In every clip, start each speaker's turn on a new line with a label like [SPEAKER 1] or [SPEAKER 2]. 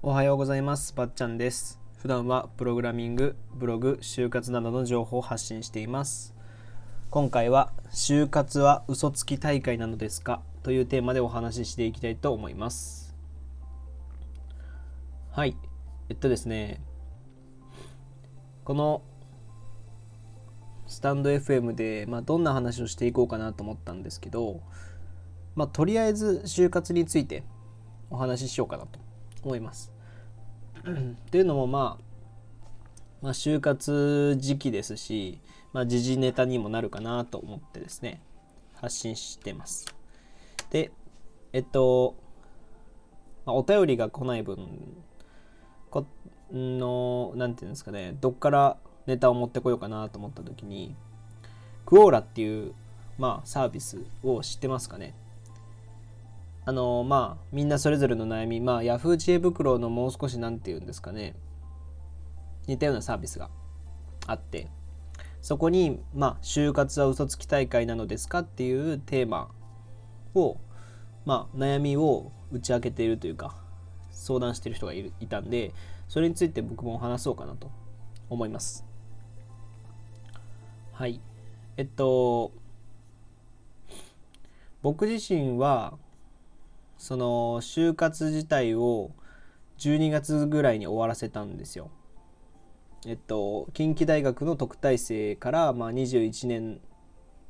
[SPEAKER 1] おはようございます。ばっちゃんです。普段はプログラミング、ブログ、就活などの情報を発信しています。今回は就活は嘘つき大会なのですか？というテーマでお話ししていきたいと思います。はい。えっとですね、このスタンド FM で、まあ、どんな話をしていこうかなと思ったんですけど、まあ、とりあえず就活についてお話ししようかなと思います。っていうのも、まあ、まあ就活時期ですし、まあ、時事ネタにもなるかなと思ってですね発信してます。でえっと、まあ、お便りが来ない分このなんていうんですかねどっからネタを持ってこようかなと思った時にクオーラっていう、まあ、サービスを知ってますかね？あのまあみんなそれぞれの悩みまあ Yahoo 知恵袋のもう少し何て言うんですかね。似たようなサービスがあってそこにまあ就活は嘘つき大会なのですかっていうテーマをまあ悩みを打ち明けているというか相談してる人がいるいたんでそれについて僕も話そうかなと思います。はい。えっと僕自身はその就活自体を12月ぐらいに終わらせたんですよ。えっと近畿大学の特待生から、まあ、21年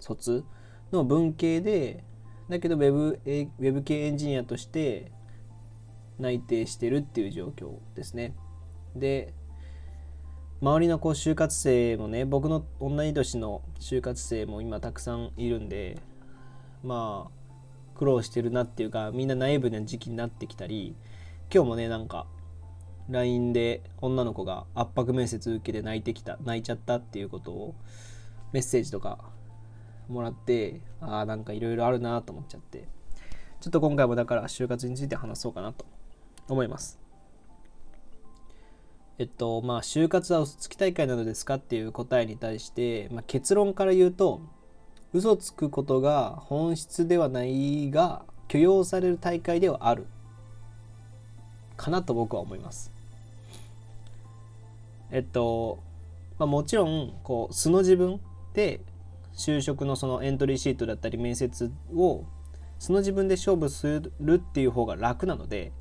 [SPEAKER 1] 卒の文系でだけどウェブウェブ系エンジニアとして内定してるっていう状況ですね。で周りのこう就活生もね僕の同い年の就活生も今たくさんいるんでまあ苦労してるなっていうかみんなナイーブな時期になってきたり今日もねなんか LINE で女の子が圧迫面接受けて泣いてきた泣いちゃったっていうことをメッセージとかもらってああなんかいろいろあるなと思っちゃって。ちょっと今回もだから就活について話そうかなと思います。えっとまあ就活は嘘つき大会なのですかっていう答えに対して、まあ、結論から言うと嘘つくことが本質ではないが許容される大会ではあるかなと僕は思います。えっと、まあ、もちろんこう素の自分で就職のそのエントリーシートだったり面接を素の自分で勝負するっていう方が楽なので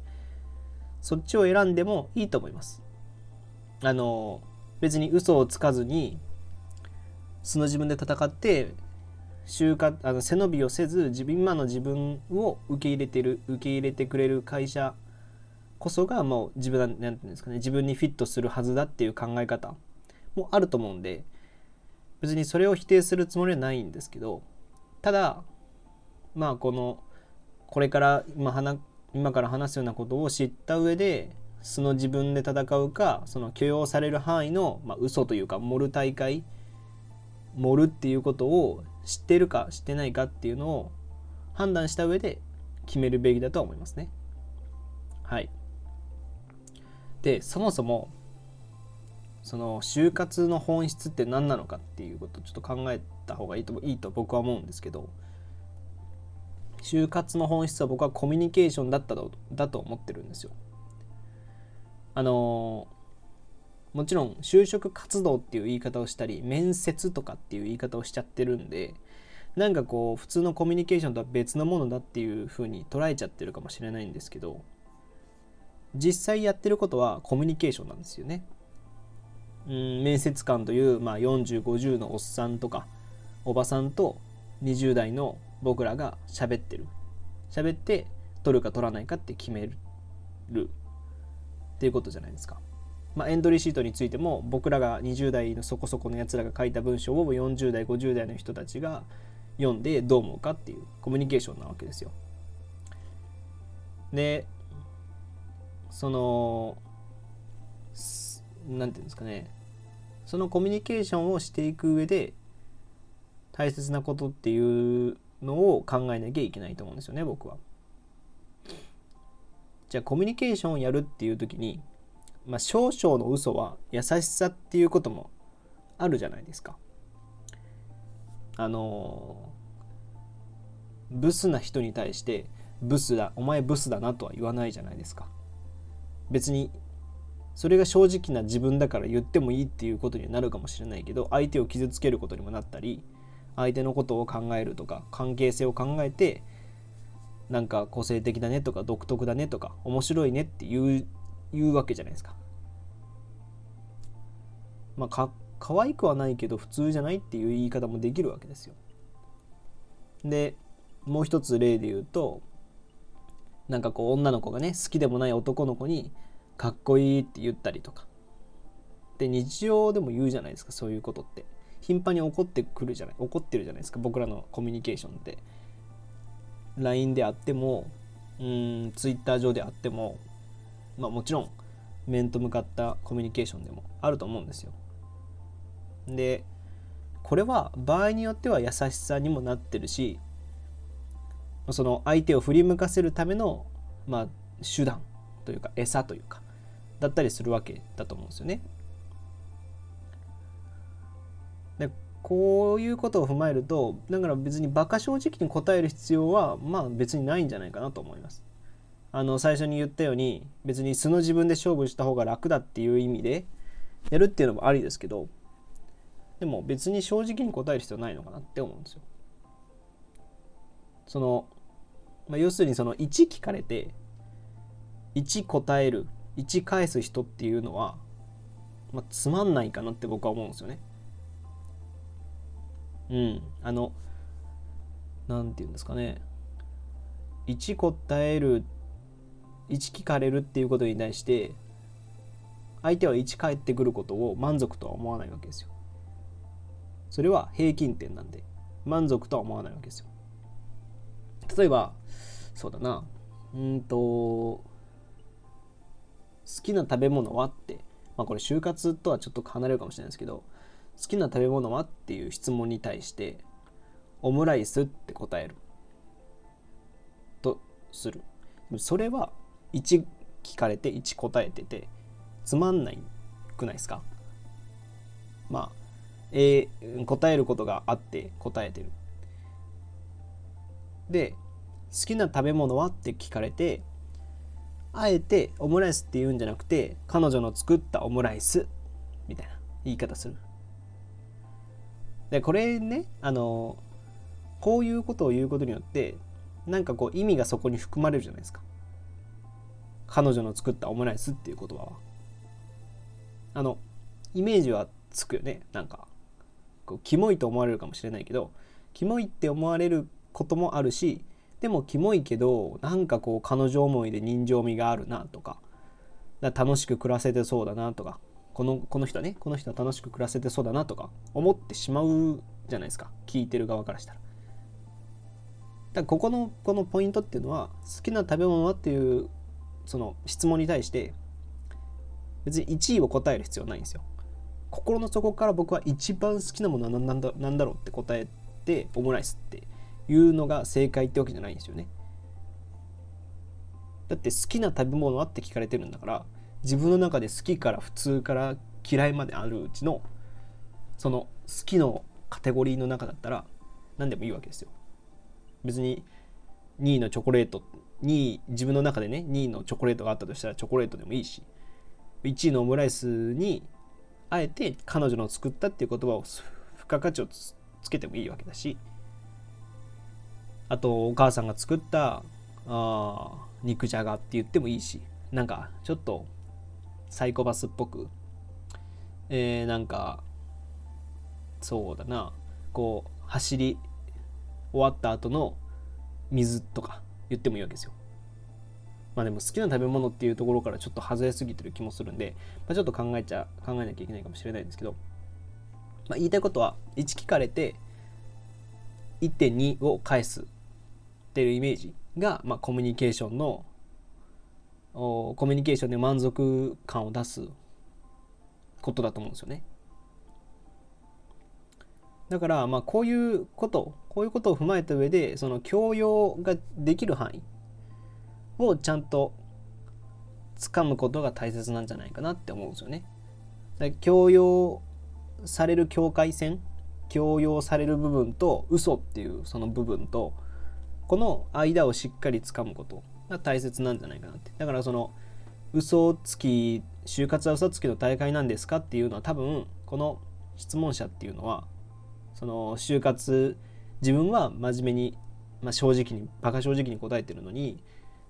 [SPEAKER 1] そっちを選んでもいいと思います。あの別に嘘をつかずに素の自分で戦って就活あの背伸びをせず自分今の自分を受け入れてる受け入れてくれる会社こそがもう自分なんていうんですかね自分にフィットするはずだっていう考え方もあると思うんで別にそれを否定するつもりはないんですけどただまあこのこれから今話今から話すようなことを知った上で素の自分で戦うかその許容される範囲の、まあ、嘘というか盛る大会盛るっていうことを知ってるか知ってないかっていうのを判断した上で決めるべきだとは思いますね。はい。でそもそもその就活の本質って何なのかっていうことをちょっと考えた方がいいといいと僕は思うんですけど就活の本質は僕はコミュニケーションだったとだと思ってるんですよ。あのもちろん就職活動っていう言い方をしたり面接とかっていう言い方をしちゃってるんでなんかこう普通のコミュニケーションとは別のものだっていう風に捉えちゃってるかもしれないんですけど実際やってることはコミュニケーションなんですよね。うん面接官という、まあ、4050のおっさんとかおばさんと20代の僕らが喋ってる喋って取るか取らないかって決めるっていうことじゃないですか。まあ、エントリーシートについても僕らが20代のそこそこのやつらが書いた文章を40代50代の人たちが読んでどう思うかっていうコミュニケーションなわけですよ。でその何て言うんですかねそのコミュニケーションをしていく上で大切なことっていうのを考えなきゃいけないと思うんですよね僕は。じゃあコミュニケーションをやるっていう時にまあ、少々の嘘は優しさっていうこともあるじゃないですか。あのブスな人に対してブスだお前ブスだなとは言わないじゃないですか。別にそれが正直な自分だから言ってもいいっていうことになるかもしれないけど相手を傷つけることにもなったり相手のことを考えるとか関係性を考えてなんか個性的だねとか独特だねとか面白いねって言う言うわけじゃないですか。まあか可愛くはないけど普通じゃないっていう言い方もできるわけですよ。でもう一つ例で言うとなんかこう女の子がね好きでもない男の子にかっこいいって言ったりとかで日常でも言うじゃないですかそういうことって頻繁に起こってくるじゃない起こってるじゃないですか僕らのコミュニケーションって LINE であってもうん Twitter 上であってもまあもちろん面と向かったコミュニケーションでもあると思うんですよでこれは場合によっては優しさにもなってるしその相手を振り向かせるための、まあ、手段というか餌というかだったりするわけだと思うんですよね。でこういうことを踏まえるとだから別に馬鹿正直に答える必要はまあ別にないんじゃないかなと思います。あの最初に言ったように別に素の自分で勝負した方が楽だっていう意味でやるっていうのもありですけどでも別に正直に答える必要ないのかなって思うんですよ。その、まあ、要するにその1聞かれて1答える1返す人っていうのは、まあ、つまんないかなって僕は思うんですよね。うん。あの、なんて言うんですかね。1答える、1聞かれるっていうことに対して、相手は1返ってくることを満足とは思わないわけですよ。それは平均点なんで、満足とは思わないわけですよ。例えば、そうだな、うんと、好きな食べ物はって、まあこれ就活とはちょっと離れるかもしれないですけど、好きな食べ物はっていう質問に対して、オムライスって答える。とする。それは1聞かれて1答えてて、つまんないくないですか？まあ、えー、答えることがあって答えてる。で好きな食べ物は？って聞かれてあえてオムライスって言うんじゃなくて彼女の作ったオムライスみたいな言い方する。でこれねあのこういうことを言うことによってなんかこう意味がそこに含まれるじゃないですか。彼女の作ったオムライスっていう言葉は。あのイメージはつくよねなんかこうキモいと思われるかもしれないけどキモいって思われることもあるしでもキモいけどなんかこう彼女思いで人情味があるなとか楽しく暮らせてそうだなとかこのこの人ねこの人は楽しく暮らせてそうだなとか思ってしまうじゃないですか聞いてる側からしたら。だここのこのポイントっていうのは好きな食べ物はっていうその質問に対して別に1位を答える必要はないんですよ。心の底から僕は一番好きなものは何だ何だろうって答えてオムライスっていうのが正解ってわけじゃないんですよね。だって好きな食べ物はって聞かれてるんだから自分の中で好きから普通から嫌いまであるうちのその好きのカテゴリーの中だったら何でもいいわけですよ。別に2位のチョコレート2位自分の中でね2位のチョコレートがあったとしたらチョコレートでもいいし1位のオムライスにあえて彼女の作ったっていう言葉を付加価値をつけてもいいわけだしあとお母さんが作ったあ肉じゃがって言ってもいいしなんかちょっとサイコパスっぽくえー、なんかそうだなこう走り終わった後の水とか言ってもいいわけですよ。まあでも好きな食べ物っていうところからちょっと外れすぎてる気もするんで、まあ、ちょっと考えちゃ考えなきゃいけないかもしれないんですけど、まあ、言いたいことは1聞かれて1.2を返すっていうイメージが、まあ、コミュニケーションのコミュニケーションで満足感を出すことだと思うんですよね。だからまあこういうことこういうことを踏まえた上でその教養ができる範囲をちゃんと掴むことが大切なんじゃないかなって思うんですよね。強要される境界線強要される部分と嘘っていうその部分とこの間をしっかりつかむことが大切なんじゃないかなってだからその嘘つき就活は嘘つきの大会なんですかっていうのは多分この質問者っていうのはその就活自分は真面目に、まあ、正直にバカ正直に答えてるのに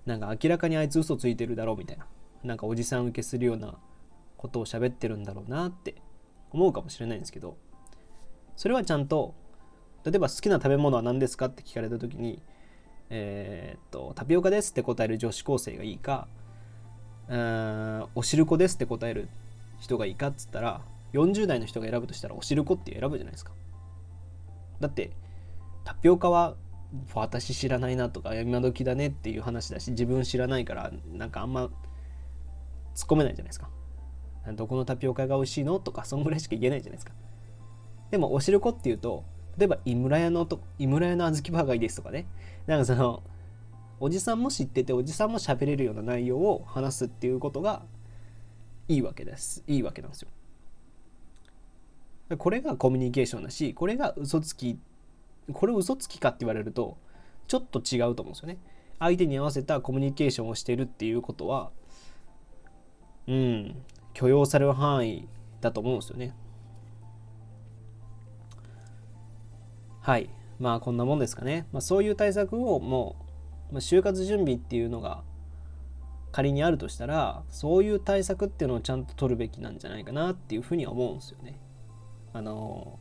[SPEAKER 1] なんか明らかにあいつ嘘ついてるだろうみたいななんかおじさん受けするようなことを喋ってるんだろうなって思うかもしれないんですけどそれはちゃんと例えば好きな食べ物は何ですかって聞かれた時にえー、っとタピオカですって答える女子高生がいいかうんおしるこですって答える人がいいかっつったら40代の人が選ぶとしたらおしるこって選ぶじゃないですか。だってタピオカは私知らないなとか今時だねっていう話だし自分知らないからなんかあんま突っ込めないじゃないですか。どこのタピオカが美味しいのとかそんぐらいしか言えないじゃないですか。でもおしるこっていうと例えば井村屋のと井村屋の小豆バーがいいですとかね。なんかそのおじさんも知ってておじさんも喋れるような内容を話すっていうことがいいわけです。いいわけなんですよ。これがコミュニケーションだしこれが嘘つきこれ嘘つきかって言われるとちょっと違うと思うんですよね。相手に合わせたコミュニケーションをしてるっていうことはうん許容される範囲だと思うんですよね。はい。まあこんなもんですかね、まあ、そういう対策をもうまあ、就活準備っていうのが仮にあるとしたらそういう対策っていうのをちゃんと取るべきなんじゃないかなっていうふうには思うんですよね。あの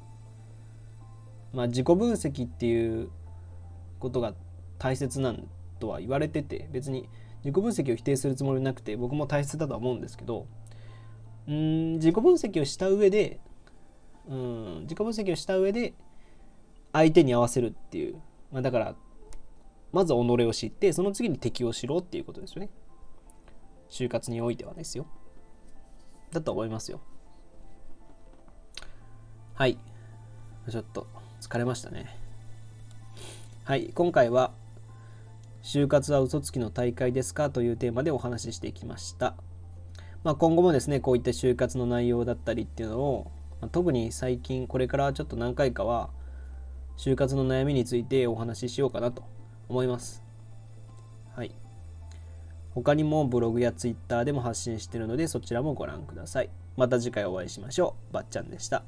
[SPEAKER 1] まあ自己分析っていうことが大切なんとは言われてて別に自己分析を否定するつもりなくて僕も大切だとは思うんですけどうん自己分析をした上でうん自己分析をした上で相手に合わせるっていう、まあ、だからまず己を知ってその次に敵を知ろっていうことですよね。就活においてはですよ。だと思いますよ。はいちょっと疲れましたねはい今回は就活は嘘つきの大会ですかというテーマでお話ししてきましたまあ、今後もですねこういった就活の内容だったりっていうのを、まあ、特に最近これからちょっと何回かは就活の悩みについてお話ししようかなと思います。はい。他にもブログや Twitter でも発信しているのでそちらもご覧ください。また次回お会いしましょう。ばっちゃんでした。